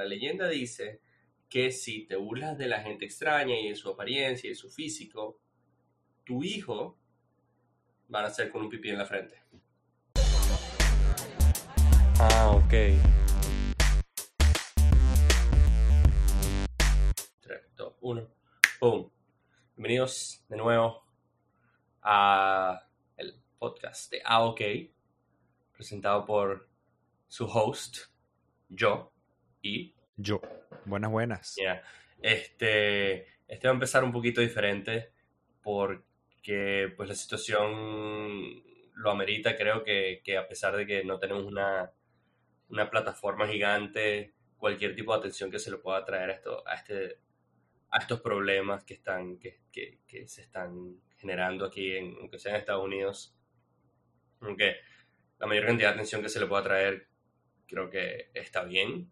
La leyenda dice que si te burlas de la gente extraña y de su apariencia y de su físico, tu hijo va a ser con un pipí en la frente. Ah, ok. 3, 2, 1. ¡Boom! Bienvenidos de nuevo a el podcast de AOK, presentado por su host, yo y Yo. Buenas, buenas. Este, este va a empezar un poquito diferente porque pues la situación lo amerita. Creo que, que a pesar de que no tenemos una, una plataforma gigante, cualquier tipo de atención que se le pueda traer a, esto, a, este, a estos problemas que, están, que, que, que se están generando aquí, en, aunque sea en Estados Unidos, aunque la mayor cantidad de atención que se le pueda traer creo que está bien.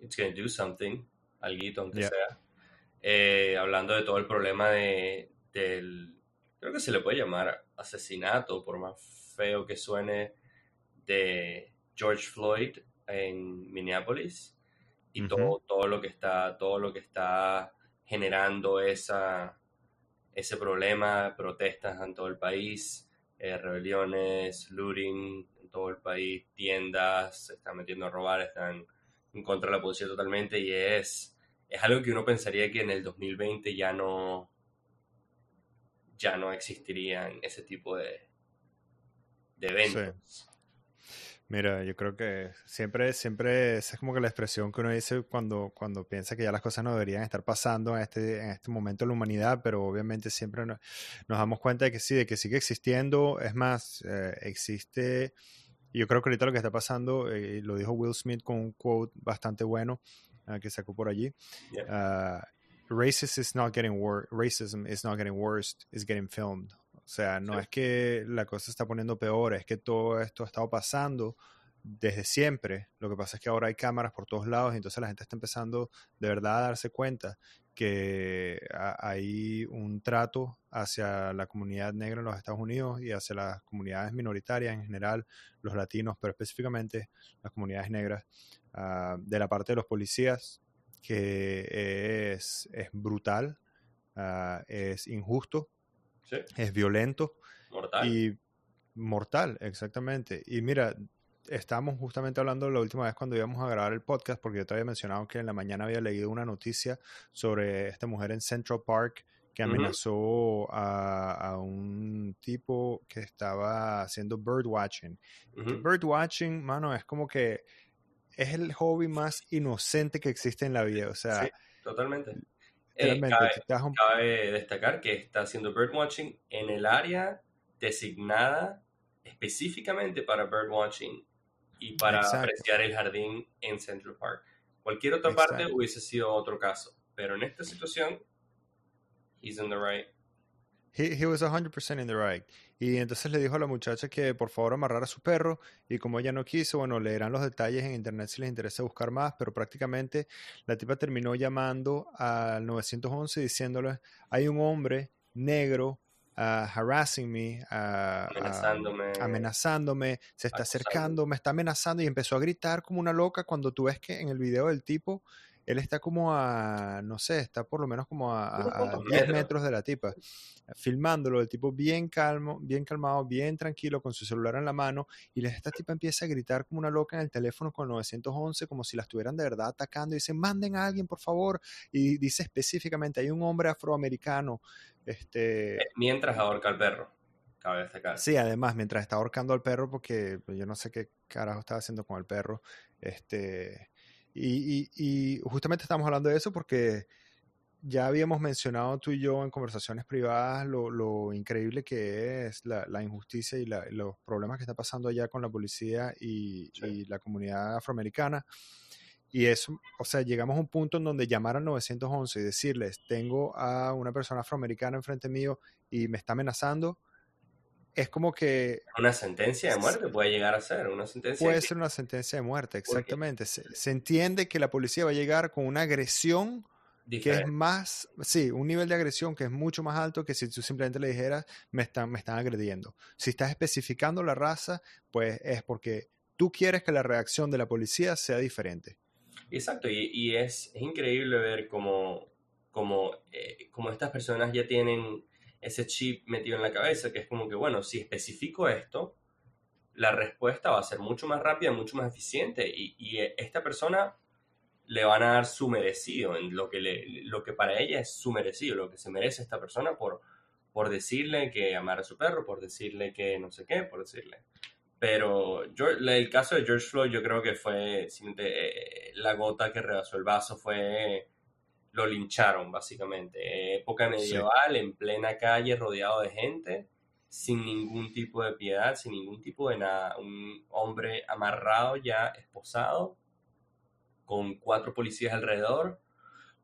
It's going to do something, alguito aunque Yeah. sea. Eh, hablando de todo el problema de, del, creo que se le puede llamar asesinato, por más feo que suene, de George Floyd en Minneapolis y Ujú. todo, todo lo que está, todo lo que está generando esa, ese problema, protestas en todo el país, eh, rebeliones, looting en todo el país, tiendas, se están metiendo a robar, están en contra de la policía totalmente y es, es algo que uno pensaría que en el 2020 ya no ya no existirían ese tipo de, de eventos. Mira, yo creo que siempre, siempre, esa es como que la expresión que uno dice cuando, cuando piensa que ya las cosas no deberían estar pasando en este, en este momento en la humanidad, pero obviamente siempre no- nos damos cuenta de que sí, de que sigue existiendo. Es más, eh, existe, y yo creo que ahorita lo que está pasando, eh, lo dijo Will Smith con un quote bastante bueno ah, que sacó por allí. Yeah. ah, racism is not getting worse, racism is not getting worse, it's getting filmed. O sea, no Sí. es que la cosa se está poniendo peor, es que todo esto ha estado pasando desde siempre. Lo que pasa es que ahora hay cámaras por todos lados y entonces la gente está empezando de verdad a darse cuenta que ha- hay un trato hacia la comunidad negra en los Estados Unidos y hacia las comunidades minoritarias en general, los latinos, pero específicamente las comunidades negras, ah, de la parte de los policías, que es, es brutal, ah, es injusto, Sí, es violento mortal. y mortal, exactamente. Y mira, estábamos justamente hablando la última vez cuando íbamos a grabar el podcast, porque yo te había mencionado que en la mañana había leído una noticia sobre esta mujer en Central Park que amenazó a, a un tipo que estaba haciendo birdwatching. Ujú. Birdwatching, mano, es como que es el hobby más inocente que existe en la vida. O sea, Sí, totalmente. Eh, cabe, un- cabe destacar que está haciendo birdwatching en el área designada específicamente para birdwatching y para Exacto. apreciar el jardín en Central Park. Cualquier otra parte Exacto. hubiese sido otro caso, pero en esta situación, he's in the right. He, he was 100% in the right. Y entonces le dijo a la muchacha que por favor amarrara a su perro y como ella no quiso, bueno, leerán los detalles en internet si les interesa buscar más, pero prácticamente la tipa terminó llamando al 911 diciéndole, hay un hombre negro ah, harassing me, ah, Amenazándome. amenazándome, se está acercando, me está amenazando y empezó a gritar como una loca cuando tú ves que en el video del tipo, él está como a, no sé, está por lo menos como a, a- Unos a cuantos 10 metros. de la tipa, filmándolo, el tipo bien calmo, bien calmado, bien tranquilo, con su celular en la mano, y esta tipa empieza a gritar como una loca en el teléfono con el 911, como si la estuvieran de verdad atacando, y dice, manden a alguien, por favor, y dice específicamente, hay un hombre afroamericano, este... Eh, Mientras ahorca al perro, cabe destacar. Sí, además, mientras está ahorcando al perro, porque pues, yo no sé qué carajo estaba haciendo con el perro, este, y, y- y justamente estamos hablando de eso porque ya habíamos mencionado tú y yo en conversaciones privadas lo, lo increíble que es la, la injusticia y la- los problemas que está pasando allá con la policía y, Sí. y la comunidad afroamericana. Y eso, o sea, llegamos a un punto en donde llamar al 911 y decirles, tengo a una persona afroamericana enfrente mío y me está amenazando, es como que Una sentencia de muerte puede llegar a ser, una sentencia puede ser una sentencia de muerte, exactamente. Se, se entiende que la policía va a llegar con una agresión que es más, sí, un nivel de agresión que es mucho más alto que si tú simplemente le dijeras, me están, me están agrediendo. Si estás especificando la raza, pues es porque tú quieres que la reacción de la policía sea diferente. Exacto, y, y es, es, increíble ver cómo, cómo, eh, cómo, estas personas ya tienen ese chip metido en la cabeza, que es como que, bueno, si especifico esto, la respuesta va a ser mucho más rápida, mucho más eficiente, y, y esta persona le van a dar su merecido, en lo que, lo que para ella es su merecido, lo que se merece esta persona por, por decirle que amara a su perro, por decirle que no sé qué, por decirle. Pero yo, el caso de George Floyd yo creo que fue eh, la gota que rebasó el vaso, fue lo lincharon básicamente. Época medieval, en plena calle, rodeado de gente, sin ningún tipo de piedad, sin ningún tipo de nada. Un hombre amarrado ya, esposado, con cuatro policías alrededor,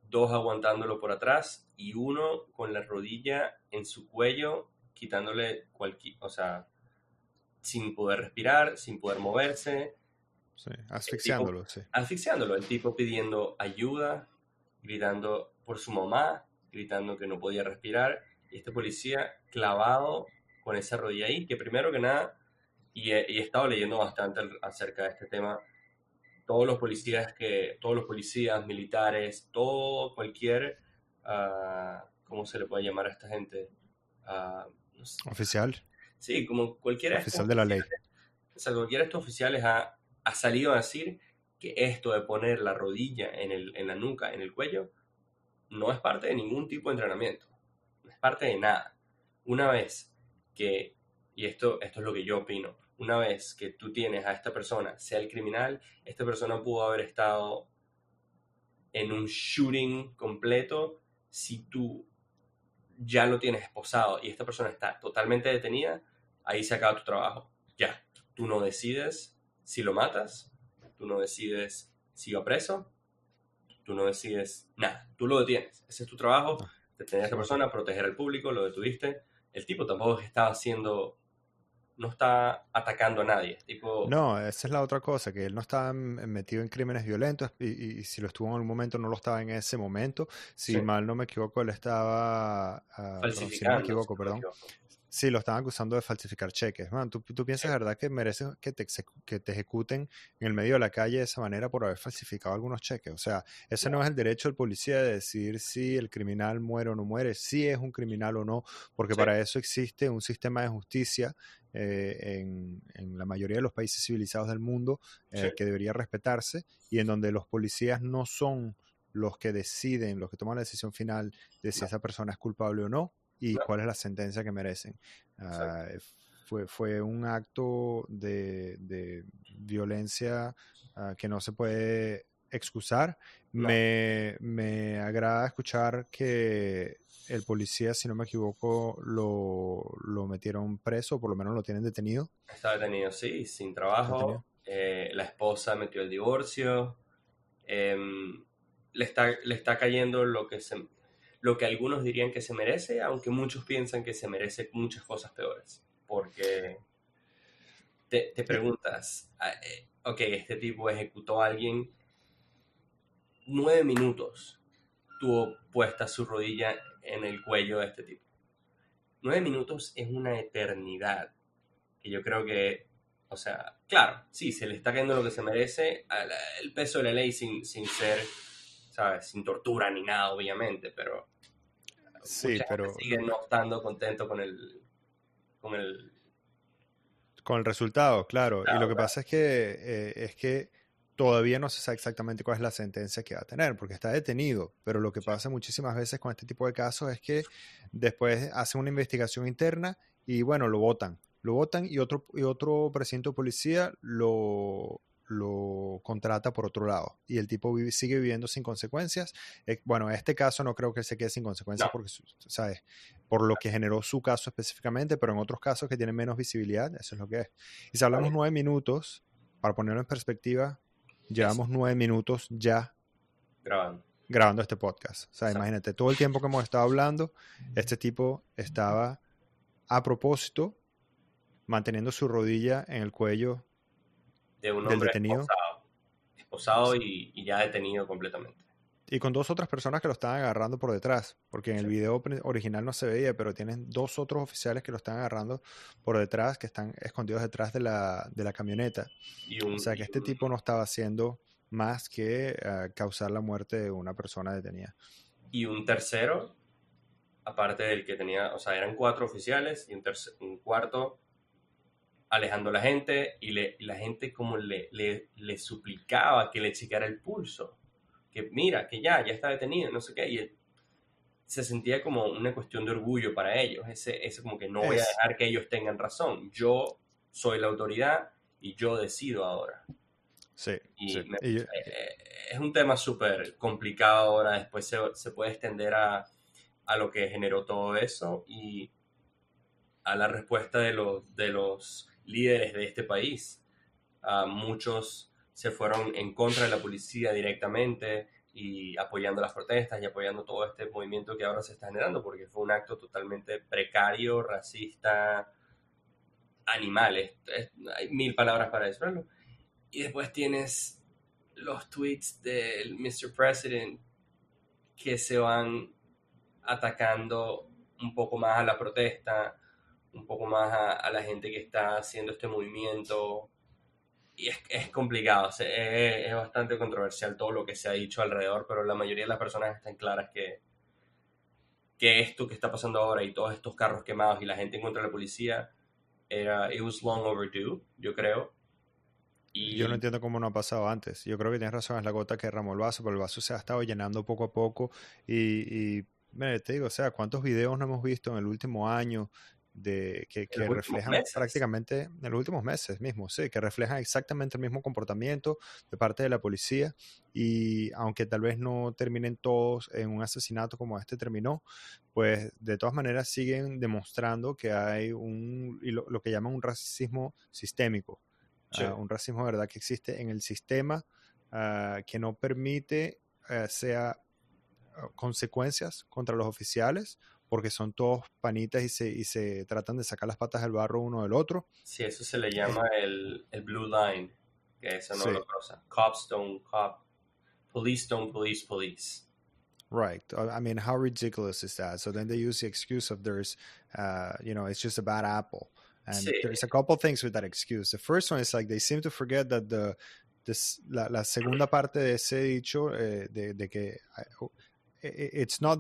dos aguantándolo por atrás y uno con la rodilla en su cuello, quitándole cualquier, o sea, sin poder respirar, sin poder moverse. Sí, asfixiándolo, sí. Asfixiándolo, el tipo pidiendo ayuda, gritando por su mamá, gritando que no podía respirar, y este policía clavado con esa rodilla ahí, que primero que nada, y he estado leyendo bastante acerca de este tema, todos los policías que, todos los policías, militares, todo, cualquier, uh, ¿cómo se le puede llamar a esta gente? Uh, Oficial. Sí, como cualquiera Oficial de la ley. O sea, cualquiera de estos oficiales ha, ha, salido a decir esto de poner la rodilla en, el, en la nuca, en el cuello, no es parte de ningún tipo de entrenamiento. No es parte de nada. Una vez que, y esto, esto es lo que yo opino, una vez que tú tienes a esta persona, sea el criminal, esta persona pudo haber estado en un shooting completo si tú ya lo tienes esposado y esta persona está totalmente detenida, ahí se acaba tu trabajo. Ya, tú no decides si lo matas, tú no decides si va preso, tú no decides nada, tú lo detienes. Ese es tu trabajo, detener a esta persona, proteger al público, lo detuviste. El tipo tampoco estaba haciendo no está atacando a nadie. Tipo... No, esa es la otra cosa, que él no está metido en crímenes violentos y, si lo estuvo en algún momento no lo estaba en ese momento. Si mal no me equivoco, él estaba... Uh, si no me equivoco, perdón. Sí, lo estaban acusando de falsificar cheques. Man, ¿tú, tú piensas, verdad, que mereces que te, que te ejecuten en el medio de la calle de esa manera por haber falsificado algunos cheques? O sea, ese no, es el derecho del policía de decir si el criminal muere o no muere, si es un criminal o no, porque para eso existe un sistema de justicia eh, en, en, la mayoría de los países civilizados del mundo eh, que debería respetarse y en donde los policías no son los que deciden, los que toman la decisión final de si esa persona es culpable o no, y cuál es la sentencia que merecen. Ah, fue, fue un acto de, de violencia uh, que no se puede excusar. Me, me, agrada escuchar que el policía, si no me equivoco, lo, lo, metieron preso, por lo menos lo tienen detenido. Está detenido, sí, sin trabajo. Eh, la esposa metió el divorcio. Eh, le, está, le está cayendo lo que se, lo que algunos dirían que se merece, aunque muchos piensan que se merece muchas cosas peores. Porque te, preguntas, ah, eh, ok, este tipo ejecutó a alguien nueve minutos, tuvo puesta su rodilla en el cuello de este tipo. Nueve minutos es una eternidad. Que yo creo que, o sea, claro, sí, se le está cayendo lo que se merece, el peso de la ley sin, sin ser, ¿sabes? Sin tortura ni nada, obviamente, pero Sí, pero. Sigue no estando contento con el. con el. Con el resultado, claro. y lo que pasa es que, eh, es que todavía no se sabe exactamente cuál es la sentencia que va a tener, porque está detenido. Pero lo que pasa muchísimas veces con este tipo de casos es que después hacen una investigación interna y bueno, lo votan. Lo votan y otro, y otro presidente de policía lo, lo contrata por otro lado y el tipo sigue viviendo sin consecuencias. Eh, bueno, en este caso no creo que se quede sin consecuencias porque, ¿sabes? Por lo que generó su caso específicamente, pero en otros casos que tienen menos visibilidad, eso es lo que es. Y si hablamos nueve minutos, para ponerlo en perspectiva, llevamos nueve minutos ya grabando. grabando este podcast. O sea, imagínate, todo el tiempo que hemos estado hablando, este tipo estaba a propósito manteniendo su rodilla en el cuello de un hombre detenido. esposado, y, ya detenido completamente. Y con dos otras personas que lo estaban agarrando por detrás, porque en el video original no se veía, pero tienen dos otros oficiales que lo están agarrando por detrás, que están escondidos detrás de la, de la camioneta. o sea que este tipo no estaba siendo más que eh, causar la muerte de una persona detenida. Y un tercero, aparte del que tenía, o sea, eran cuatro oficiales y un, un cuarto alejando a la gente y, le, la gente como le, le, le, suplicaba que le checara el pulso, que mira, que ya, ya está detenido, no sé qué, y se sentía como una cuestión de orgullo para ellos, ese, ese como que no voy a dejar que ellos tengan razón, yo soy la autoridad y yo decido ahora. Sí. Eh, es un tema súper complicado ahora, después se, se, puede extender a, a lo que generó todo eso y a la respuesta de los, de los líderes de este país. Uh, muchos se fueron en contra de la policía directamente y apoyando las protestas y apoyando todo este movimiento que ahora se está generando, porque fue un acto totalmente precario, racista, animales. Hay mil palabras para decirlo. Y después tienes los tweets del Mr. President que se van atacando un poco más a la protesta, un poco más a, la gente que está haciendo este movimiento. Y es, es complicado, es, es, bastante controversial todo lo que se ha dicho alrededor, pero la mayoría de las personas están claras que, que esto que está pasando ahora y todos estos carros quemados y la gente en contra de la policía era, it was long overdue, yo creo. Y... Yo no entiendo cómo no ha pasado antes. Yo creo que tienes razón, es la gota que derramó el vaso, pero el vaso se ha estado llenando poco a poco. Y, y te digo, o sea, ¿cuántos videos no hemos visto en el último año de que, reflejan prácticamente en los últimos meses mismo, sí, que reflejan exactamente el mismo comportamiento de parte de la policía y aunque tal vez no terminen todos en un asesinato como este terminó, pues de todas maneras siguen demostrando que hay un lo, que llaman un racismo sistémico, ah, un racismo verdad que existe en el sistema ah, que no permite uh, sea ah, consecuencias contra los oficiales porque son todos panitas y se, y se tratan de sacar las patas del barro uno del otro. Sí, eso se le llama el, el blue line, que eso no sí. lo cruza. Cops don't cop, police don't police police. Right. I mean, how ridiculous is that? So then they use the excuse of there's, uh, you know, it's just a bad apple. And sí. there's a couple things with that excuse. The first one is like they seem to forget that the, this, la, la segunda parte de ese dicho eh, de, de que uh, it's not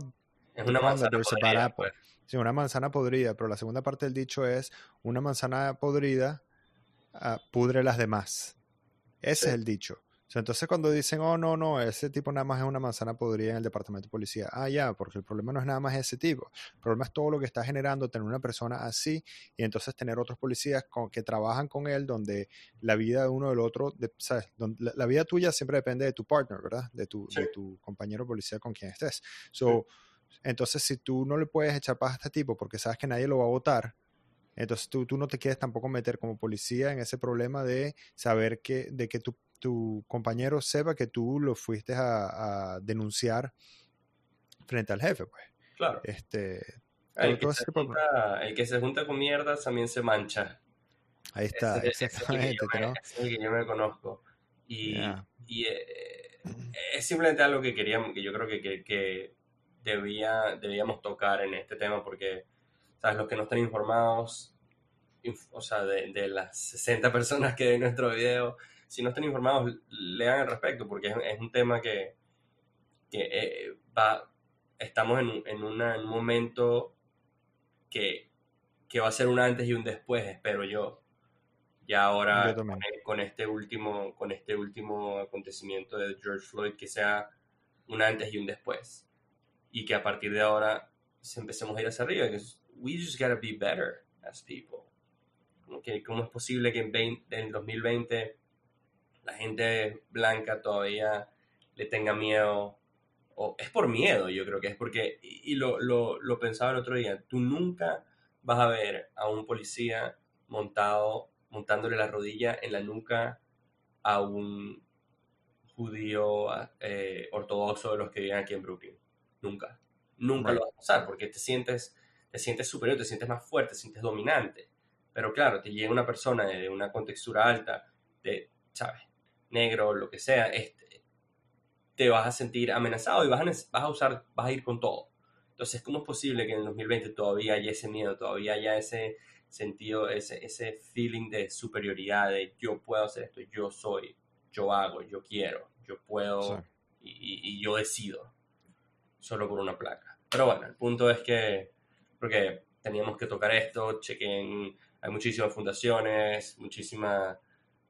es una manzana podrida. Pues. Sí, una manzana podrida, pero la segunda parte del dicho es una manzana podrida uh, pudre las demás. Ese sí. es el dicho. O sea, entonces cuando dicen, oh, no, no, ese tipo nada más es una manzana podrida en el departamento de policía. Ah, ya, porque el problema no es nada más ese tipo. El problema es todo lo que está generando tener una persona así y entonces tener otros policías con, que trabajan con él donde la vida de uno del otro, de, ¿sabes? Donde, la, la, vida tuya siempre depende de tu partner, ¿verdad? De tu, sí. de tu compañero policía con quien estés. So, sí entonces, si tú no le puedes echar paz a este tipo porque sabes que nadie lo va a votar, entonces tú, tú no te quieres tampoco meter como policía en ese problema de saber que, de que tu, tu compañero sepa que tú lo fuiste a, a, denunciar frente al jefe, pues. Claro. Este, el, que se junta, el que se junta con mierdas también se mancha. Ahí está, ese, exactamente. Ese es, el es el que yo me conozco. Y, yeah. y eh, es simplemente algo que queríamos, que yo creo que, que, que debía, debíamos tocar en este tema porque, ¿sabes? Los que no están informados, inf o sea, de, de, las 60 personas que ven nuestro video, si no están informados, lean al respecto porque es, es un tema que, que eh, va, estamos en, en, una, en, un momento que, que va a ser un antes y un después, espero yo. Ya ahora con, con, este último, con este último acontecimiento de George Floyd, que sea un antes y un después y que a partir de ahora se empecemos a ir hacia arriba. Que we just gotta be better as people. Que, ¿Cómo es posible que en, 20, en 2020 la gente blanca todavía le tenga miedo? O es por miedo, yo creo que es porque, y lo, lo, lo pensaba el otro día, tú nunca vas a ver a un policía montado, montándole la rodilla en la nuca a un judío eh, ortodoxo de los que viven aquí en Brooklyn. Nunca. Nunca right. lo vas a pasar porque te sientes, te sientes superior, te sientes más fuerte, te sientes dominante. Pero claro, te llega una persona de una contextura alta, de, ¿sabes? Negro, lo que sea, este, te vas a sentir amenazado y vas a, vas a usar, vas a ir con todo. Entonces, ¿cómo es posible que en el 2020 todavía haya ese miedo, todavía haya ese sentido, ese, ese feeling de superioridad, de yo puedo hacer esto, yo soy, yo hago, yo quiero, yo puedo y, yo decido solo por una placa. Pero bueno, el punto es que, porque teníamos que tocar esto, chequen, hay muchísimas fundaciones, muchísimas,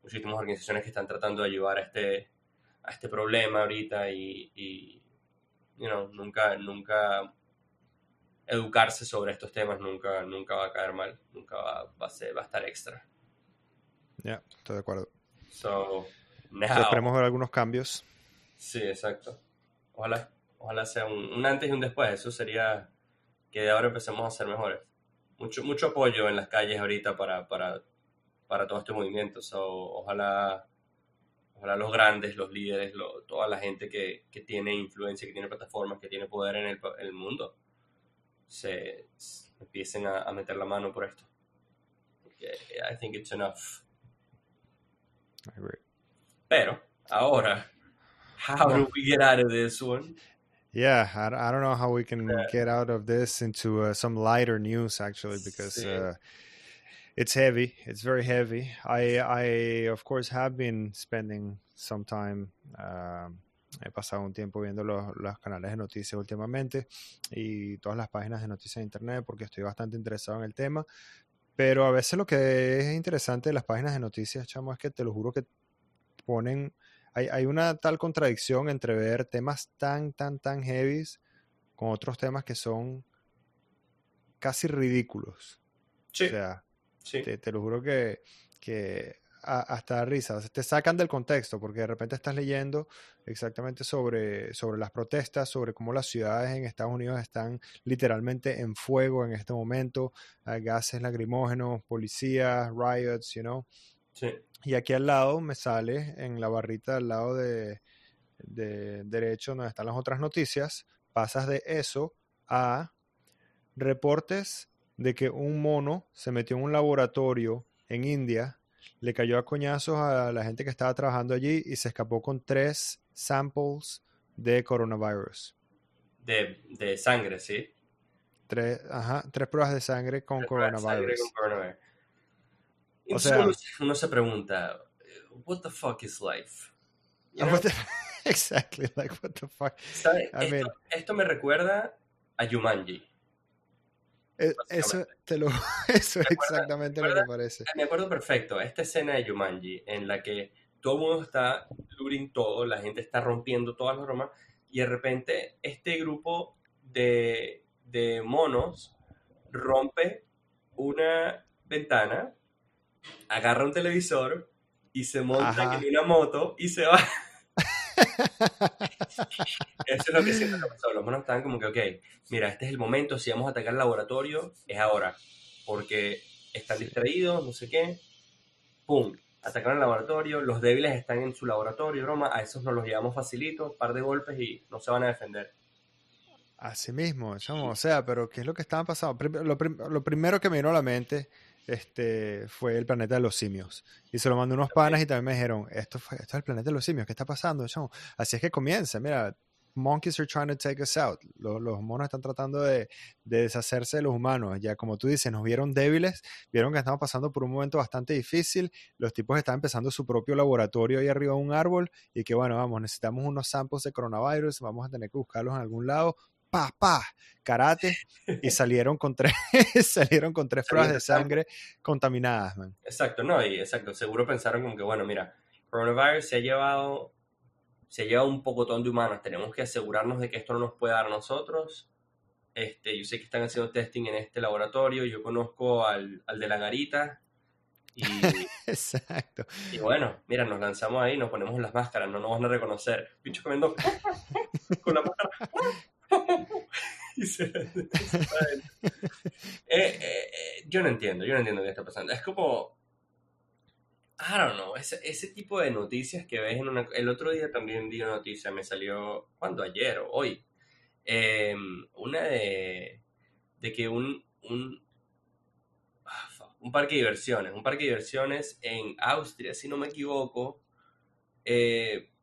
muchísimas organizaciones que están tratando de ayudar a este, a este problema ahorita y, y you know, nunca, nunca educarse sobre estos temas nunca, nunca va a caer mal, nunca va, va, a, ser, va a estar extra. Ya, estoy de acuerdo. So, Esperemos ver algunos cambios. Sí, exacto. Ojalá, ojalá sea un, antes y un después. Eso sería que de ahora empecemos a ser mejores. Mucho, mucho apoyo en las calles ahorita para, para, para todo este movimiento. So, ojalá, ojalá los grandes, los líderes, toda la gente que, que, tiene influencia, que tiene plataformas, que tiene poder en el, el mundo, se, empiecen a, a, meter la mano por esto. I think it's enough. I agree. Pero, ahora, how do we get out of this one? Yeah, I, I don't know how we can uh, get out of this into uh, some lighter news actually because sí. uh, it's heavy. It's very heavy. I, I of course have been spending some time. Um, he pasado un tiempo viendo los, los, canales de noticias últimamente y todas las páginas de noticias de internet porque estoy bastante interesado en el tema. Pero a veces lo que es interesante de las páginas de noticias, chamo, es que te lo juro que ponen, hay, hay una tal contradicción entre ver temas tan, tan, tan heavies con otros temas que son casi ridículos. Sí. O sea, te, te, lo juro que, que hasta risa, te sacan del contexto porque de repente estás leyendo exactamente sobre, sobre las protestas, sobre cómo las ciudades en Estados Unidos están literalmente en fuego en este momento, gases lacrimógenos, policías, riots, you know. Sí. Y aquí al lado me sale en la barrita al lado de, de derecho donde están las otras noticias, pasas de eso a reportes de que un mono se metió en un laboratorio en India le cayó a coñazos a la gente que estaba trabajando allí y se escapó con tres samples de coronavirus. De, de sangre, sí. Tres, ajá, tres pruebas de sangre con coronavirus. O sea, uno, se pregunta, what the fuck is life? You know? exactly, like what the fuck. I mean, esto me recuerda a Jumanji. Eh, eso, te lo, eso es exactamente lo que parece. Me acuerdo perfecto, esta escena de Jumanji en la que todo el mundo está looting todo, la gente está rompiendo todas las bromas y de repente este grupo de, de monos rompe una ventana, agarra un televisor y se monta en una moto y se va. Eso es lo que que pasó. Los monos estaban como que, ok, mira, este es el momento, si vamos a atacar el laboratorio, es ahora. Porque están distraídos, no sé qué. ¡Pum! Atacaron el laboratorio, los débiles están en su laboratorio, broma, a esos nos los llevamos facilito, par de golpes y no se van a defender. Así mismo, o sea, pero ¿qué es lo que estaba pasando? Lo, lo primero que me vino a la mente este, fue el planeta de los simios. Y se lo mandé unos panas y también me dijeron, esto, fue, esto es el planeta de los simios, ¿qué está pasando? Así es que comienza, mira, monkeys are trying to take us out. Los, los monos están tratando de, de, deshacerse de los humanos. Ya como tú dices, nos vieron débiles, vieron que estamos pasando por un momento bastante difícil. Los tipos están empezando su propio laboratorio ahí arriba de un árbol y que bueno, vamos, necesitamos unos samples de coronavirus, vamos a tener que buscarlos en algún lado pa, pa, karate, y salieron con tres, salieron con tres pruebas de sangre contaminadas, man. Exacto, no, y exacto, seguro pensaron como que, bueno, mira, coronavirus se ha llevado, se ha llevado un pocotón de humanos, tenemos que asegurarnos de que esto no nos pueda dar a nosotros. Este, yo sé que están haciendo testing en este laboratorio, yo conozco al, al de la garita, y, Exacto. Y bueno, mira, nos lanzamos ahí, nos ponemos las máscaras, no nos van a reconocer. Bicho comiendo con la máscara. Eh, eh, eh, yo no entiendo, yo no entiendo qué está pasando. Es como, I don't know, ese, tipo de noticias que ves en una... El otro día también vi una noticia, me salió, ¿cuándo? Ayer o hoy. Em, una de, de que un, un, ah, un parque de diversiones, un parque de diversiones en Austria, si no me equivoco,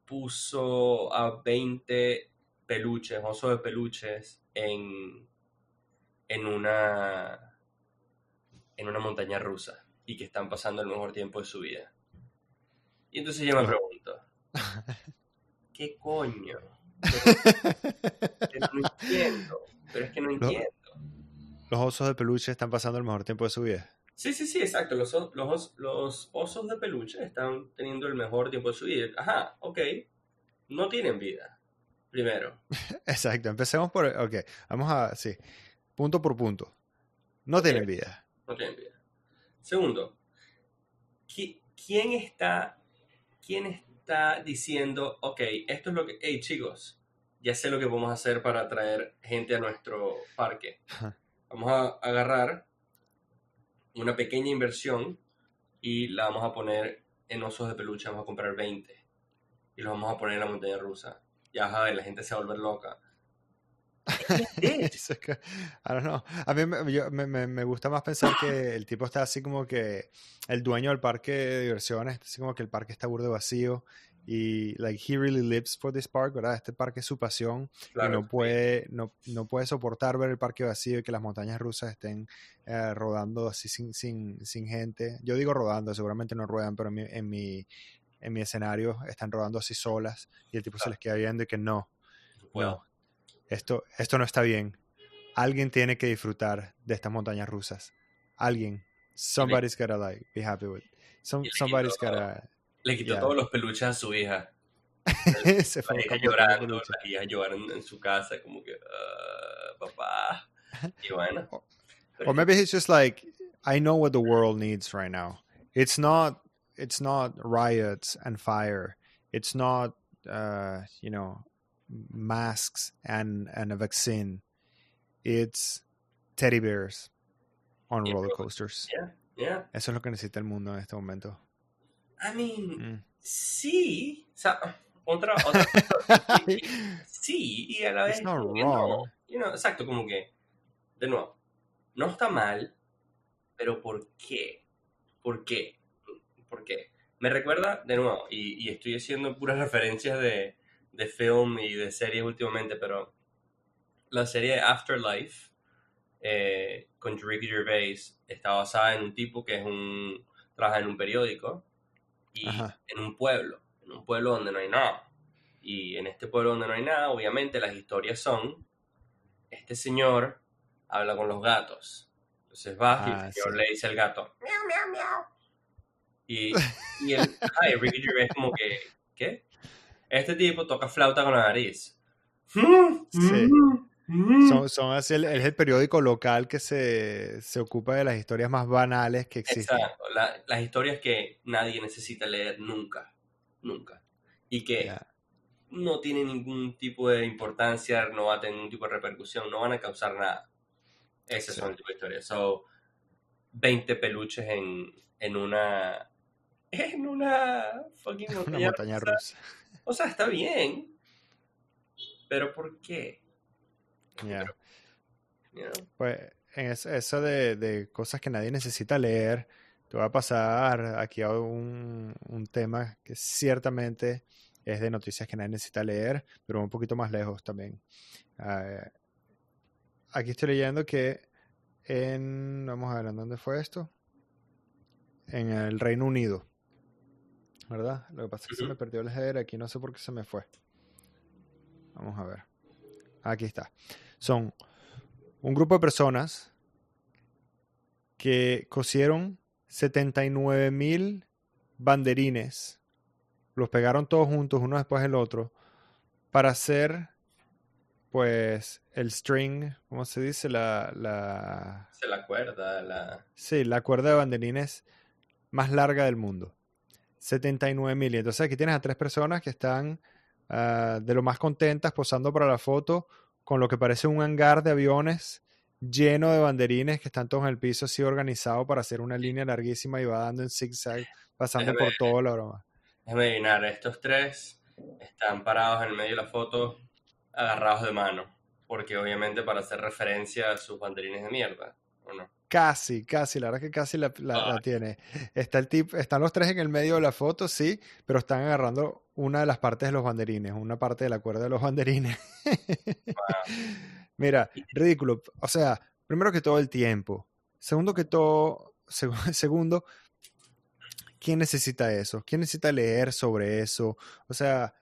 puso a 20 peluches, osos de peluches en, en una en una montaña rusa y que están pasando el mejor tiempo de su vida. Y entonces yo me pregunto, ¿qué coño? Pero, no entiendo. Pero es que no entiendo. Los osos de peluche están pasando el mejor tiempo de su vida. Sí, sí, sí, exacto. Los, los, los osos de peluche están teniendo el mejor tiempo de su vida. Ajá, ok. No tienen vida. Primero. Exacto. Empecemos por. Ok. Vamos a. Sí. Punto por punto. No tienen vida. No tienen vida. Segundo. ¿Quién está. ¿Quién está diciendo, ok, esto es lo que. Hey, chicos, ya sé lo que podemos hacer para atraer gente a nuestro parque. Vamos a agarrar una pequeña inversión y la vamos a poner en osos de peluche, vamos a comprar 20 y los vamos a poner en la montaña rusa. Ya, a la gente se va a volver loca. I don't know. A mí me, me, me, gusta más pensar que el tipo está así como que el dueño del parque de diversiones, así como que el parque está burdo vacío y like he really lives for this park, ¿verdad? Este parque es su pasión y no puede, no, no, puede soportar ver el parque vacío y que las montañas rusas estén eh, rodando así sin, sin, sin, gente. Yo digo rodando, seguramente no ruedan, pero en mi, en mi, en mi escenario están rodando así solas y el tipo se les queda viendo y que no, no, esto, esto no está bien. Alguien tiene que disfrutar de estas montañas rusas. Alguien. Somebody's gotta like be happy with. somebody's gotta le quitó todos los peluches a su hija. Se fue la hija llorando, la hija llorando en su casa, como que, uh, papá. Y bueno. Or maybe he's just like, I know what the world needs right now. It's not, it's not riots and fire. It's not, uh, you know, masks and, and a vaccine. It's teddy bears on roller coasters. Yeah, yeah. Eso es lo que necesita el mundo en este momento. I mean, mm. sí, o sea, otra, sí, y a la vez no no, exacto, como que, de nuevo, no está mal, pero ¿por qué? ¿Por qué? ¿Por qué? Me recuerda, de nuevo, y, estoy haciendo puras referencias de, de film y de series últimamente, pero la serie Afterlife eh, con Ricky Gervais está basada en un tipo que es un trabaja en un periódico y en un pueblo, en un pueblo donde no hay nada. Y en este pueblo donde no hay nada, obviamente las historias son, este señor habla con los gatos. Entonces va y ah, le dice al gato, miau, miau, miau. Y, y el, ay, Ricky Gervais como que, ¿qué? Este tipo toca flauta con la nariz. Sí. Son, son así el, es el periódico local que se, se, ocupa de las historias más banales que existen. Exacto, las historias que nadie necesita leer nunca, nunca. Y que no tienen ningún tipo de importancia, no va a tener ningún tipo de repercusión, no van a causar nada. Esas son el tipo de historias. Son 20 peluches en, en una... En una fucking montaña rusa. O sea, está bien. Pero ¿por qué? Pues en eso de, cosas que nadie necesita leer, te voy a pasar aquí a un, tema que ciertamente es de noticias que nadie necesita leer, pero un poquito más lejos también. Aquí estoy leyendo que en, vamos a ver, ¿en dónde fue esto? En el Reino Unido, ¿verdad? Lo que pasa es que se me perdió el header aquí, no sé por qué se me fue. Vamos a ver. Aquí está son un grupo de personas que cosieron 79 mil banderines, los pegaron todos juntos, uno después del otro, para hacer, pues, el string, ¿cómo se dice? La, la... la cuerda, la... Sí, la cuerda de banderines más larga del mundo. 79 mil. Entonces aquí tienes a tres personas que están ah, de lo más contentas posando para la foto con lo que parece un hangar de aviones lleno de banderines que están todos en el piso así organizado para hacer una línea larguísima y va dando en zigzag, pasando por todo la broma. Déjame adivinar, estos tres están parados en el medio de la foto agarrados de mano, porque obviamente para hacer referencia a sus banderines de mierda, ¿o no? Casi, casi, la verdad que casi la, tiene. Está el tip, están los tres en el medio de la foto, sí, pero están agarrando una de las partes de los banderines, una parte de la cuerda de los banderines. Mira, ridículo. O sea, primero que todo el tiempo. Segundo que todo, segundo, ¿quién necesita eso? ¿Quién necesita leer sobre eso? O sea,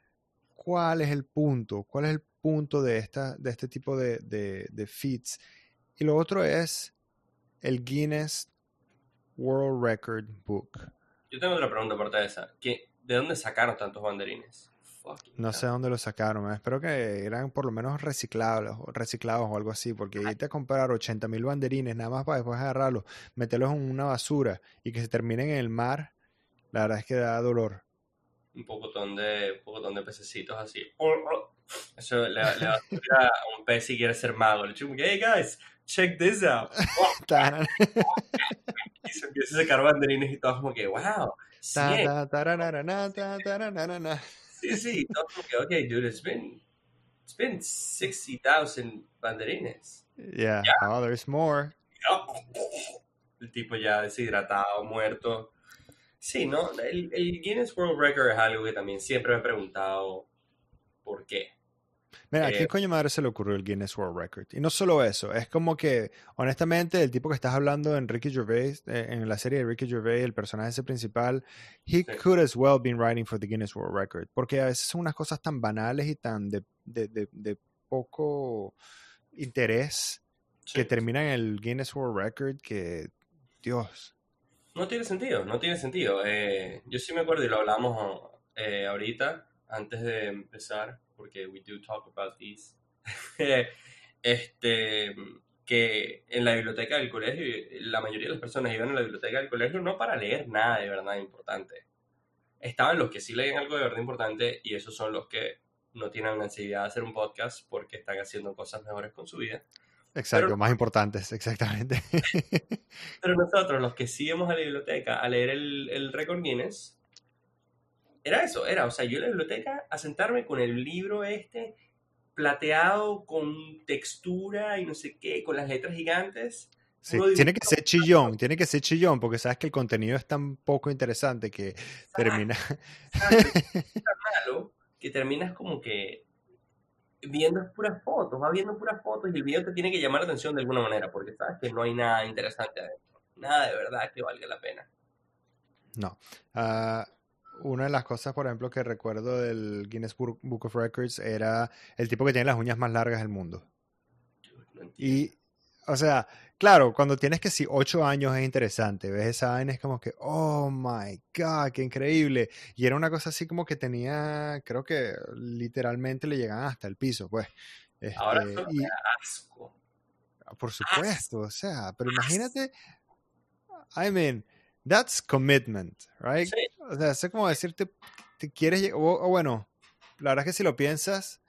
cuál es el punto, cuál es el punto de, esta, de este tipo de, de, de feats. Y lo otro es el Guinness World Record Book. Yo tengo otra pregunta aparte de esa. ¿Qué, ¿De dónde sacaron tantos banderines? Fucking No sé dónde los sacaron, espero que eran por lo menos reciclados, o reciclados o algo así, porque irte a comprar 80 mil banderines nada más para después agarrarlos, meterlos en una basura y que se terminen en el mar, la verdad es que da dolor. Un pocotón de, un pocotón de pececitos así. Eso le, le va a a un pez si quiere ser mago. Le digo, hey guys, check this out. Y se empieza a sacar banderines y todos como que, wow, ta, 100. ta, tarararana, ta, tarararana. Sí, sí, todos como que, ok, dude, it's been, it's been 60,000 banderines. Yeah, oh, there's more. El tipo ya deshidratado, muerto. Sí, ¿no? El, el Guinness World Record es algo que también siempre me he preguntado por qué. Mira, ¿a Eh, quién coño madre se le ocurrió el Guinness World Record? Y no solo eso, es como que, honestamente, el tipo que estás hablando en Ricky Gervais, eh, en la serie de Ricky Gervais, el personaje ese principal, he Sí. could as well been writing for the Guinness World Record. Porque a veces son unas cosas tan banales y tan de, de, de- de poco interés que Sí. terminan en el Guinness World Record que, Dios. No tiene sentido, no tiene sentido. Eh, yo sí me acuerdo y lo hablamos eh, ahorita, antes de empezar, porque we do talk about these. este, que en la biblioteca del colegio, la mayoría de las personas iban a la biblioteca del colegio no para leer nada de verdad importante. Estaban los que sí leen algo de verdad importante y esos son los que no tienen la necesidad de hacer un podcast porque están haciendo cosas mejores con su vida. Exacto, Pero- más importantes, exactamente. Pero nosotros, los que sí íbamos a la biblioteca a leer el, el récord Guinness, era eso, era, o sea, yo en la biblioteca a sentarme con el libro este plateado con textura y no sé qué, con las letras gigantes. Sí, tiene que ser chillón, tiene que ser chillón, porque sabes que el contenido es tan poco interesante que termina. Exacto, es tan malo que terminas como que viendo puras fotos, vas viendo puras fotos y el video te tiene que llamar la atención de alguna manera, porque sabes que no hay nada interesante adentro, nada de verdad que valga la pena. No. Ah, una de las cosas, por ejemplo, que recuerdo del Guinness Book of Records era el tipo que tiene las uñas más largas del mundo. No. Y, o sea, claro, cuando tienes que si ocho años es interesante, ves esa vaina es como que, oh my god, qué increíble. Y era una cosa así como que tenía, creo que literalmente le llegaban hasta el piso, pues. Ahora Este, y, asco. por supuesto, o sea, pero imagínate, I mean, that's commitment, right? Sí. O sea, es como decirte, te quieres, o, o bueno, la verdad es que si lo piensas,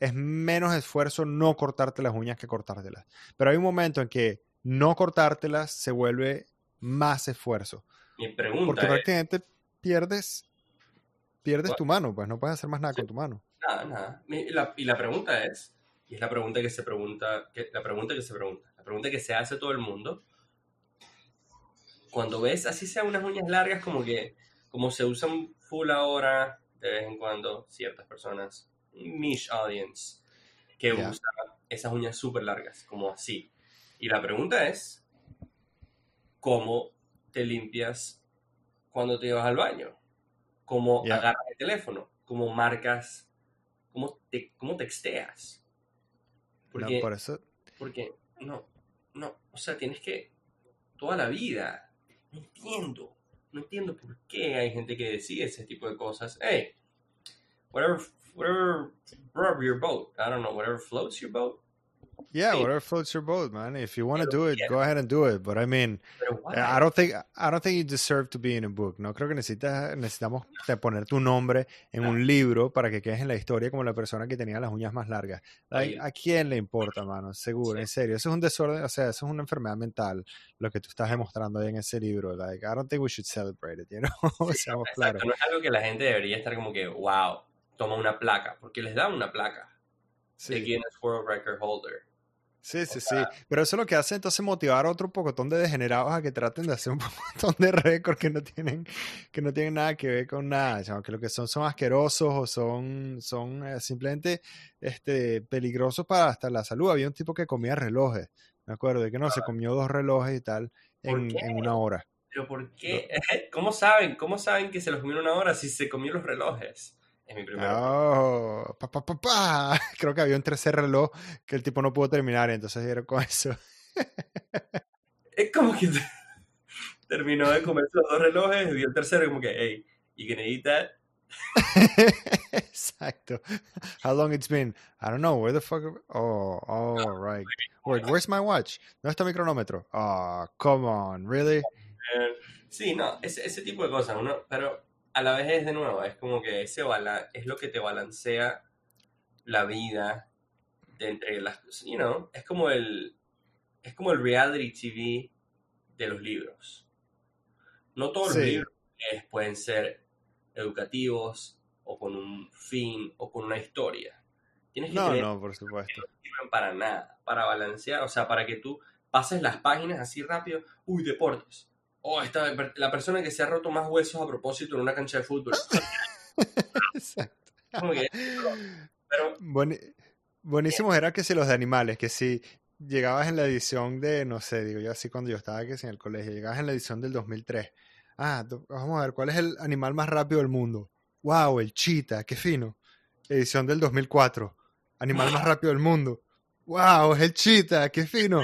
es menos esfuerzo no cortarte las uñas que cortártelas. Pero hay un momento en que no cortártelas se vuelve más esfuerzo. Mi Porque es, prácticamente pierdes, pierdes tu mano, pues no puedes hacer más nada Sí. con tu mano. nada, nada. La- y la pregunta es, y es la pregunta que se pregunta, que, la pregunta que se pregunta, la pregunta que se hace todo el mundo, cuando ves así sea unas uñas largas como que, como se usan full ahora, de vez en cuando, ciertas personas, niche audience, que Ya. usa esas uñas súper largas, como así. Y la pregunta es, ¿cómo te limpias cuando te llevas al baño? ¿Cómo agarras el teléfono? ¿Cómo marcas? ¿Cómo, te, cómo texteas? No, Porque, por eso, porque, no, no, o sea, tienes que, toda la vida, no entiendo, no entiendo por qué hay gente que decide ese tipo de cosas. Hey, whatever, whatever, whatever your boat, I don't know, whatever floats your boat. Yeah, sí. whatever floats your boat, man. If you want to do it, quiero. go ahead and do it. But I mean, why? I don't think I don't think you deserve to be in a book. No creo que necesitas necesitamos poner tu nombre en un libro para que quedes en la historia como la persona que tenía las uñas más largas. Like. ¿A quién le importa, mano? Seguro, Sí. en serio. Eso es un desorden, o sea, eso es una enfermedad mental lo que tú estás demostrando ahí en ese libro. Like, I don't think we should celebrate it, you know? Seamos Exacto, claros. no es algo que la gente debería estar como que, wow, toma una placa, porque les dan una placa de Sí. Guinness World Record Holder. Sí, sí, O sí. Pero eso es lo que hace entonces motivar a otro pocotón de degenerados a que traten de hacer un montón de récords que no tienen, que no tienen nada que ver con nada. chamo, que lo que son son asquerosos o son, son eh, simplemente este, peligrosos para hasta la salud. Había un tipo que comía relojes. Me acuerdo de que no, se comió dos relojes y tal ¿Por en, una hora. Pero ¿por qué? ¿Cómo saben? ¿Cómo saben que se los comió en una hora si se comió los relojes? Es mi. Oh, pa, pa, pa, pa. Creo que había un tercer reloj que el tipo no pudo terminar entonces dieron con eso. Es como que terminó de comerse los dos relojes, vio el tercero como que, hey, you gonna eat that? Exacto. How long it's been? I don't know. Where the fuck? Oh, oh, right. Wait, where's my watch? ¿Dónde está mi cronómetro? Oh, come on, really? Sí, no, ese, ese tipo de cosas, uno, pero a la vez es de nuevo, es como que ese es lo que te balancea la vida de entre las, you know, es como el, es como el reality TV de los libros. No todos los libros pueden ser educativos o con un fin o con una historia. Tienes que No, tener no, por supuesto. no sirven para nada, para balancear, o sea, para que tú pases las páginas así rápido, uy, deportes. Oh, esta, la persona que se ha roto más huesos a propósito en una cancha de fútbol. Exacto. Que- pero Boni- buenísimos era que si los de animales, que si llegabas en la edición de, no sé, digo yo así cuando yo estaba que si en el colegio, llegabas en la edición del 2003. Ah, vamos a ver, ¿cuál es el animal más rápido del mundo? Wow, el chita, qué fino. Edición del 2004. Animal más rápido del mundo. Wow, es el chita, qué fino.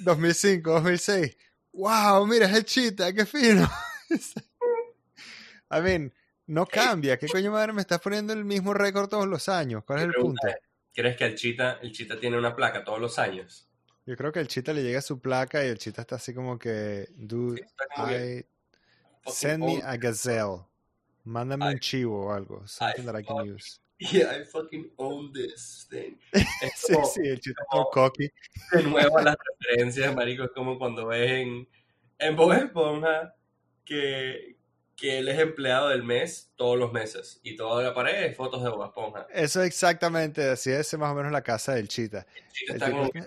2005, 2006. Wow, mira, es el chita, qué fino. I mean, no cambia. ¿Qué coño madre me estás poniendo el mismo récord todos los años? ¿Cuál es el punto? es, ¿crees que el chita, el chita tiene una placa todos los años? Yo creo que el chita le llega su placa y el chita está así como que, dude, como I send me a gazelle. Mándame I- un chivo o algo, something that I can use. Yeah, I fucking own this thing. Es Sí, como, sí, el chita como- cocky. de nuevo las referencias, marico, es como cuando ves en, en Bob Esponja que, que él es empleado del mes todos los meses y toda la pared es fotos de Bob Esponja. Eso exactamente, así es más o menos la casa del chita. El El está tipo como, que-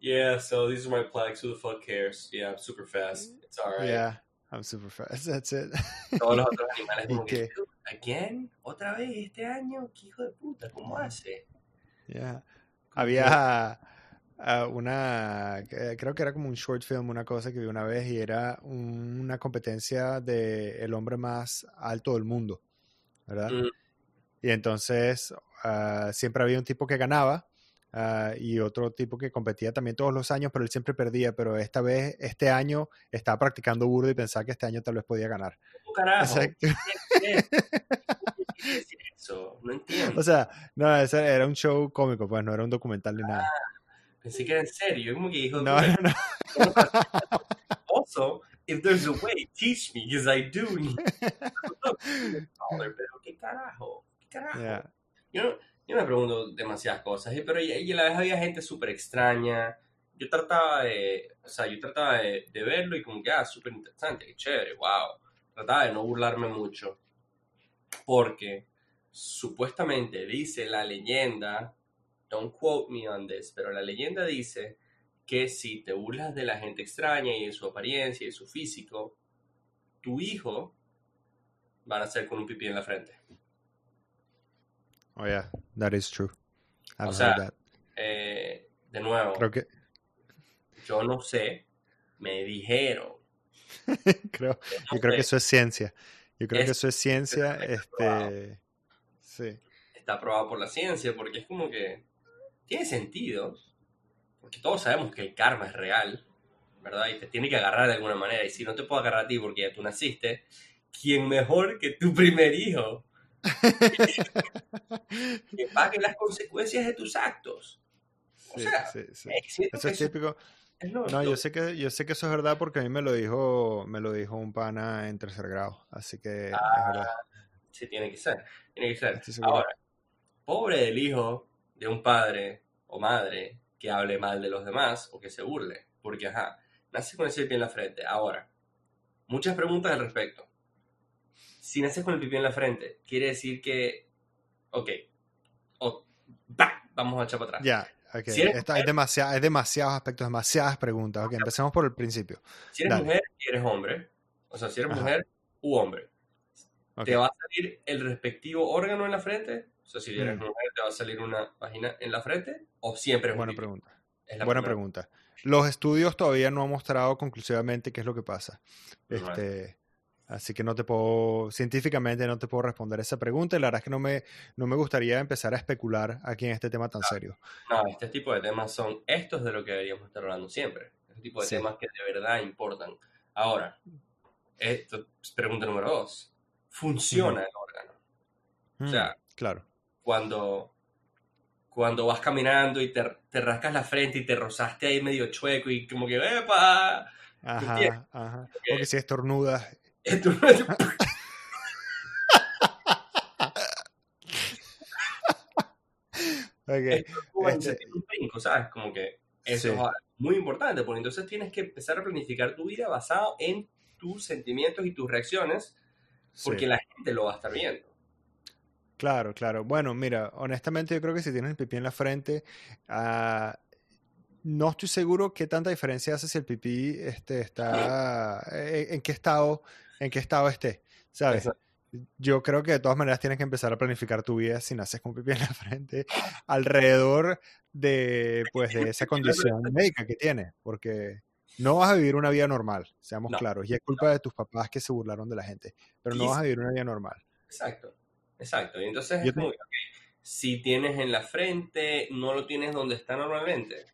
yeah, so these are my plaques, who the fuck cares? Yeah, I'm super fast, it's alright. Yeah, I'm super fast, that's it. Todos los otros animales ¿Y como que, "Dude, ¿again? ¿Otra vez este año? ¿Qué hijo de puta? ¿Cómo hace? Yeah. Había ah, una, creo que era como un short film, una cosa que vi una vez y era un- una competencia de el hombre más alto del mundo, ¿verdad? Mm. Y entonces ah, siempre había un tipo que ganaba ah, y otro tipo que competía también todos los años, pero él siempre perdía, pero esta vez, este año, estaba practicando burdo y pensaba que este año tal vez podía ganar. ¿Cómo carajo? Exacto. ¿Qué quiere decir eso? No entiendo. O sea, no, ese era un show cómico, pues no era un documental ni nada. Pensé que era en serio. Como que hijo de No, no, no. Also, if there's a way, teach me, because I do pero qué carajo, qué carajo. Yeah. Yo, no- yo me pregunto demasiadas cosas, pero y, y a la vez había gente súper extraña. Yo trataba de, o sea, yo trataba de, de verlo y como que, ah, súper interesante, qué chévere, wow. Trataba de no burlarme mucho, porque supuestamente dice la leyenda, don't quote me on this, pero la leyenda dice que si te burlas de la gente extraña y de su apariencia y de su físico, tu hijo va a nacer con un pipí en la frente. Oh, yeah, that is true. I've O sea, heard Eh, de nuevo, that. Creo que, yo no sé, me dijeron. creo, yo creo que sé, eso es ciencia. Yo creo que Es eso es ciencia, este, sí. está probado por la ciencia, porque es como que tiene sentido, porque todos sabemos que el karma es real, ¿verdad? Y te tiene que agarrar de alguna manera, y si no te puedo agarrar a ti porque ya tú naciste, ¿quién mejor que tu primer hijo que pague las consecuencias de tus actos? O Sí, sea, sí, sí. Eso que es eso típico. Es lo- No, lo- yo sé que yo sé que eso es verdad porque a mí me lo dijo me lo dijo un pana en tercer grado, así que es verdad. Sí, tiene que ser. Tiene que ser. Ahora, pobre del hijo de un padre o madre que hable mal de los demás o que se burle. Porque, ajá, naces con ese pipí en la frente. Ahora, muchas preguntas al respecto. Si naces con el pipí en la frente, quiere decir que. Ok. o-. Vamos a echar para atrás. Ya, ok. Si eres Esta- hay, demasiados aspectos, demasiadas preguntas. Ok, empecemos por el principio. Si eres Dale. mujer y eres hombre, o sea, si eres Ajá. mujer u hombre, Ok. ¿te va a salir el respectivo órgano en la frente? O sea, si eres Mm. mujer, ¿te va a salir una vagina en la frente? ¿O siempre es Buena pregunta. Es la Buena primera. pregunta. Los estudios todavía no han mostrado conclusivamente qué es lo que pasa. Este, Así que no te puedo, científicamente no te puedo responder esa pregunta y la verdad es que no me, no me gustaría empezar a especular aquí en este tema tan serio. No, este tipo de temas son estos de lo que deberíamos estar hablando siempre. Este tipo de temas que de verdad importan. Ahora, esto es pregunta número dos. ¿Funciona el órgano? o Mm, sea, claro. cuando, cuando vas caminando y te, te rascas la frente y te rozaste ahí medio chueco y como que ¡epa! Ajá, ajá. Ok. O que si estornudas. Esto- Ok, esto es como Este- un brinco, ¿sabes? Como que eso Sí. es muy importante, porque entonces tienes que empezar a planificar tu vida basado en tus sentimientos y tus reacciones, porque sí. la gente lo va a estar viendo. Claro, claro. Bueno, mira, honestamente yo creo que si tienes el pipí en la frente, ah, no estoy seguro qué tanta diferencia hace si el pipí este, está en, en qué estado, en qué estado esté, ¿sabes? Exacto. Yo creo que de todas maneras tienes que empezar a planificar tu vida si naces con pipí en la frente alrededor de, pues, de esa condición médica que tienes, porque no vas a vivir una vida normal, seamos No, claros, y es culpa de tus papás que se burlaron de la gente, pero no vas a vivir una vida normal. Exacto, exacto. Y entonces Yo es como, que, ok, si tienes en la frente, no lo tienes donde está normalmente.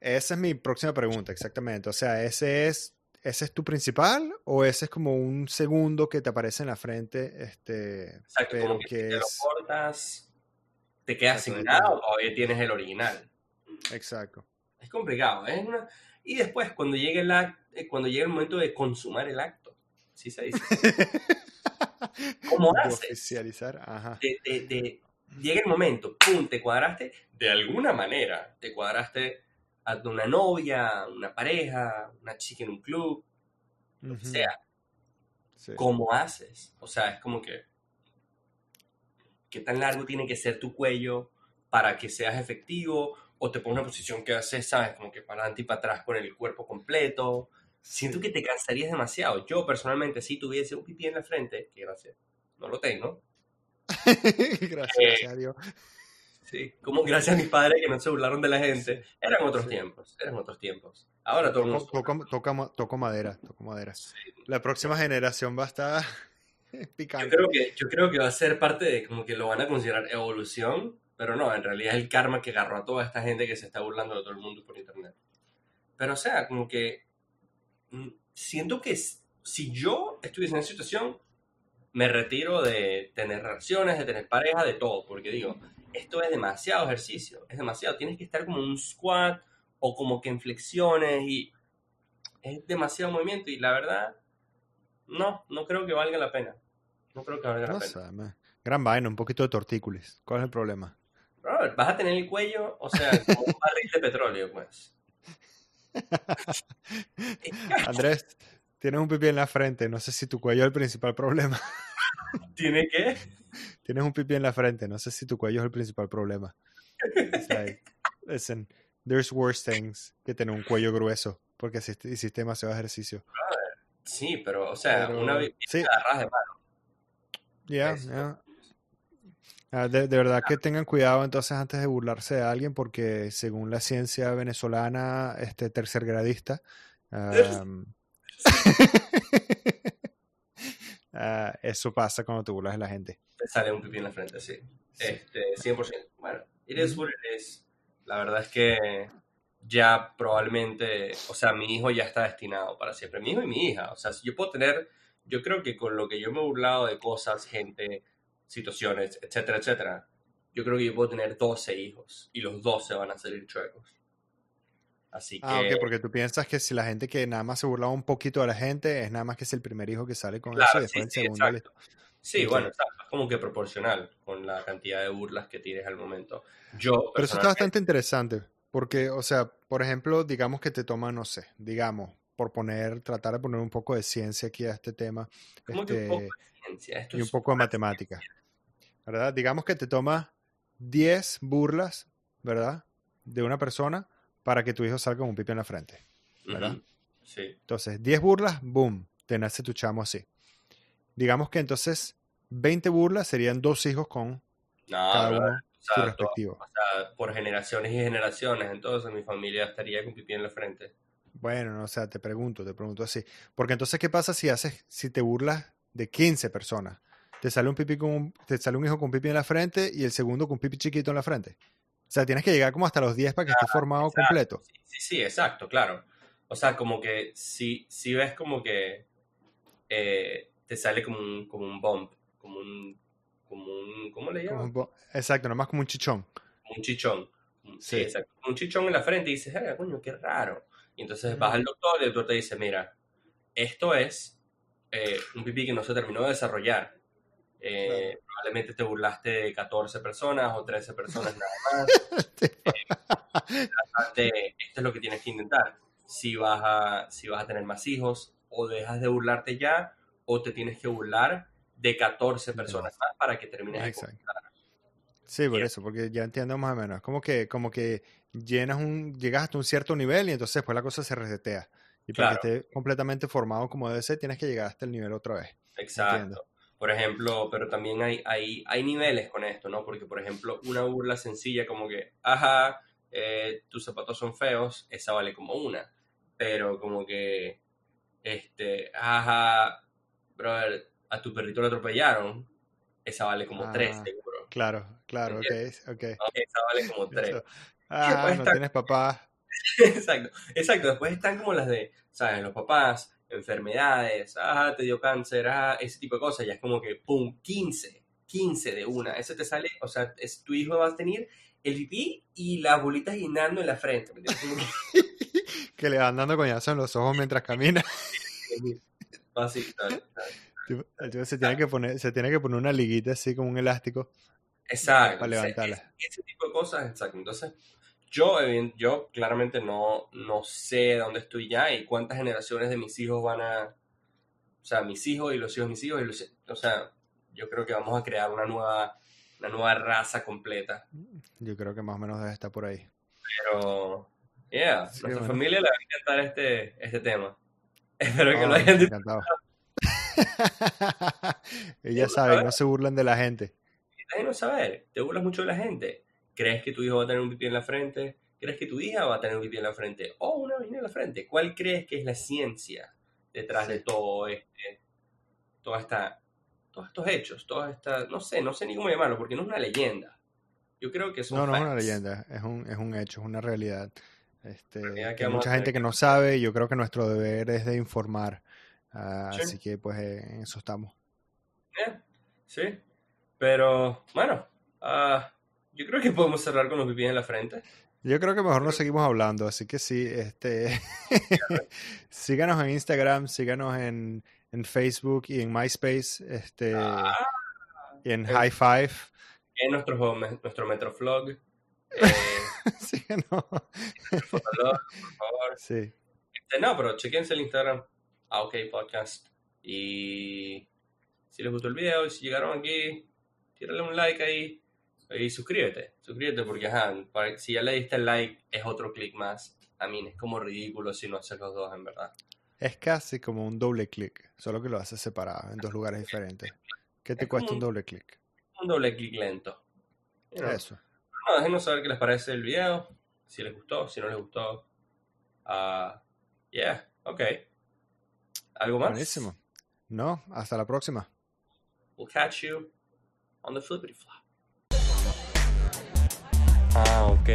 Esa es mi próxima pregunta, exactamente. O sea, ¿ese es, ese es tu principal o ese es como un segundo que te aparece en la frente? Este, Exacto, pero como que, si te lo cortas, te queda Exactamente. asignado o todavía tienes el original. Exacto. Es complicado. Una... Y después, cuando llegue, el act- eh, cuando llegue el momento de consumar el acto, ¿sí se dice? ¿Cómo haces? oficializar, ajá. De, de- de- llega el momento, pum, te cuadraste, de alguna manera, te cuadraste a una novia, una pareja, una chica en un club, lo que sea. sí. ¿Cómo haces? O sea, es como que, ¿qué tan largo tiene que ser tu cuello para que seas efectivo? O te pones una posición que haces, ¿sabes? Como que para adelante y para atrás con el cuerpo completo. Siento que te cansarías demasiado. Yo personalmente, si tuviese un pipí en la frente, que gracias, no lo tengo. Gracias a Dios. Sí, como gracias a mis padres que no se burlaron de la gente. Eran otros Sí. tiempos, eran otros tiempos. Ahora todo el mundo... Toco, toco- toca- toco madera, toco madera. La próxima generación va a estar Yo picante. creo, que, yo creo que va a ser parte de como que lo van a considerar evolución, pero no, en realidad es el karma que agarró a toda esta gente que se está burlando de todo el mundo por internet. Pero o sea, como que mm, siento que si yo estuviese en esa situación, me retiro de tener relaciones, de tener pareja, de todo, porque digo, esto es demasiado ejercicio, es demasiado, tienes que estar como en un squat o como que en flexiones y es demasiado movimiento y la verdad, no, no creo que valga la pena. No creo que valga la No pena. sé, man. Gran vaina, un poquito de tortícolis. ¿Cuál es el problema? Brother, vas a tener el cuello, o sea, como un barril de petróleo, pues. Andrés, tienes un pipí en la frente. No sé si tu cuello es el principal problema. Tiene que. Tienes un pipí en la frente. No sé si tu cuello es el principal problema. Like, listen, there's worse things que tener un cuello grueso porque hiciste, demasiado ejercicio. Sí, pero, o sea, Pero, una vez sí. agarras de mano. Ya, Eso. ya. Ah, de, de verdad que tengan cuidado entonces antes de burlarse de alguien porque según la ciencia venezolana este tercergradista am, ah, eso pasa cuando te burlas de la gente. Te sale un pipí en la frente, sí. Sí. Este, 100%. Bueno, it is what it is. La verdad es que ya probablemente, o sea, mi hijo ya está destinado para siempre. Mi hijo y mi hija. O sea, si yo puedo tener, yo creo que con lo que yo me he burlado de cosas, gente, situaciones, etcétera, etcétera, yo creo que yo puedo tener 12 hijos y los 12 van a salir chuecos. Así que... Ah, ok, porque tú piensas que si la gente que nada más se burlaba un poquito de la gente es nada más que es el primer hijo que sale con Claro, eso y sí, después el sí, segundo. exacto. Sí, bueno, exacto, es como que proporcional con la cantidad de burlas que tienes al momento. Yo, Pero eso está bastante interesante, porque, o sea, por ejemplo, digamos que te toma, no sé, digamos, por poner, tratar de poner un poco de ciencia aquí a este tema, como que un poco este, de ciencia. Esto y un poco de matemática, ¿verdad? Digamos que te toma 10 burlas, ¿verdad? De una persona para que tu hijo salga con un pipi en la frente. ¿verdad? Sí. Entonces, 10 burlas, boom, te nace tu chamo así. Digamos que entonces 20 burlas serían dos hijos con No, cada uno o su sea, todo- respectivo. o sea, por generaciones y generaciones, entonces mi familia estaría con pipí en la frente. Bueno, no, o sea, te pregunto, te pregunto así. Porque entonces, ¿qué pasa si haces, si te burlas de 15 personas? Te sale un pipí con un- te sale un hijo con pipí en la frente y el segundo con pipí chiquito en la frente. O sea, tienes que llegar como hasta los 10 para que esté formado exacto. completo. Sí, sí, sí, exacto, claro. O sea, como que si, si ves como que eh, te sale como un, como un bump, como un, como un, ¿cómo le llaman? Exacto, nomás como un chichón. Como un chichón. Sí, Sí. exacto. Como un chichón en la frente y dices, "Ah, coño, qué raro. Y entonces vas al doctor y el doctor te dice, mira, esto es eh, un pipí que no se terminó de desarrollar. Eh, Probablemente te burlaste de 14 personas o 13 personas nada más. Bastante, esto es lo que tienes que intentar. Si vas, a, si vas a tener más hijos, o dejas de burlarte ya, o te tienes que burlar de 14 personas más para que termines de Exacto. completar. Sí, por eso, porque ya entiendo más o menos. Es como que, como que llenas un, llegas hasta un cierto nivel y entonces después la cosa se resetea. Y para que esté completamente formado como debe ser, tienes que llegar hasta el nivel otra vez. Exacto. Entiendo. Por ejemplo, pero también hay, hay, hay niveles con esto, ¿no? Porque, por ejemplo, una burla sencilla como que, ajá, eh, tus zapatos son feos, esa vale como una. Pero como que, este, ajá, brother, a tu perrito lo atropellaron, esa vale como tres, Ah. seguro. Claro, claro, ok, ok. ¿no? Esa vale como tres. Eso. Ah, no tienes papá. Exacto, exacto. Después están como las de, ¿sabes? Los papás, enfermedades, ah, te dio cáncer, ah, ese tipo de cosas. Ya es como que, pum, 15, 15 de una. Eso te sale, o sea, es, tu hijo va a tener el pipí y las bolitas guindando en la frente. Que le van dando coñazos en los ojos mientras camina. así, tal, tal. Se tiene que poner, se tiene que poner una liguita así como un elástico Exacto. para levantarla. Ese, ese tipo de cosas, exacto. Entonces, yo, yo claramente no, no sé dónde estoy ya y cuántas generaciones de mis hijos van a... O sea, mis hijos y los hijos de mis hijos. Y los- o sea, yo creo que vamos a crear una nueva, una nueva raza completa. Yo creo que más o menos debe estar por ahí. Pero, yeah, Sí, nuestra bueno. familia le va a encantar este, este tema. Espero que lo Ah, hayan encantado. Ella sabe, no se burlan de la gente. Ay, no saber, te burlas mucho de la gente. ¿Crees que tu hijo va a tener un pipí en la frente? ¿Crees que tu hija va a tener un pipí en la frente? O una vagina en la frente. ¿Cuál crees que es la ciencia detrás de todo este, toda esta, todos estos hechos? Todas estas, no sé, no sé ni cómo llamarlo, porque no es una leyenda. Yo creo que son No, no es una leyenda, es un, es un hecho, es una realidad. Este, Realidad que que hay mucha gente que no sabe, y yo creo que nuestro deber es de informar. Ah, Sí. Así que pues eh, en eso estamos. Yeah, Sí, pero bueno, ah, yo creo que podemos cerrar con los pipí en la frente. Yo creo que mejor no seguimos hablando, así que sí, este síganos en Instagram, síganos en, en Facebook y en MySpace, este Ah, y en el- High Five. en nuestro, nuestro Metroflog. Eh, síganos. Fotolog, por favor. Sí. Este, no, pero chequense el Instagram, ah, OK Podcast. Y si les gustó el video y si llegaron aquí, tírale un like ahí y suscríbete. Suscríbete porque, ajá, para- si ya le diste el like, es otro clic más. A mí es como ridículo si no haces los dos, en verdad. Es casi como un doble clic, solo que lo haces separado en dos lugares diferentes. ¿Qué te Es cuesta un un- doble clic? Un doble clic lento. Eso. No, déjenos saber qué les parece el video, si les gustó, si no les gustó. Ah, yeah, ok. ¿Algo más? Buenísimo. No, hasta la próxima. We'll catch you on the flippity flop. Ah, ok.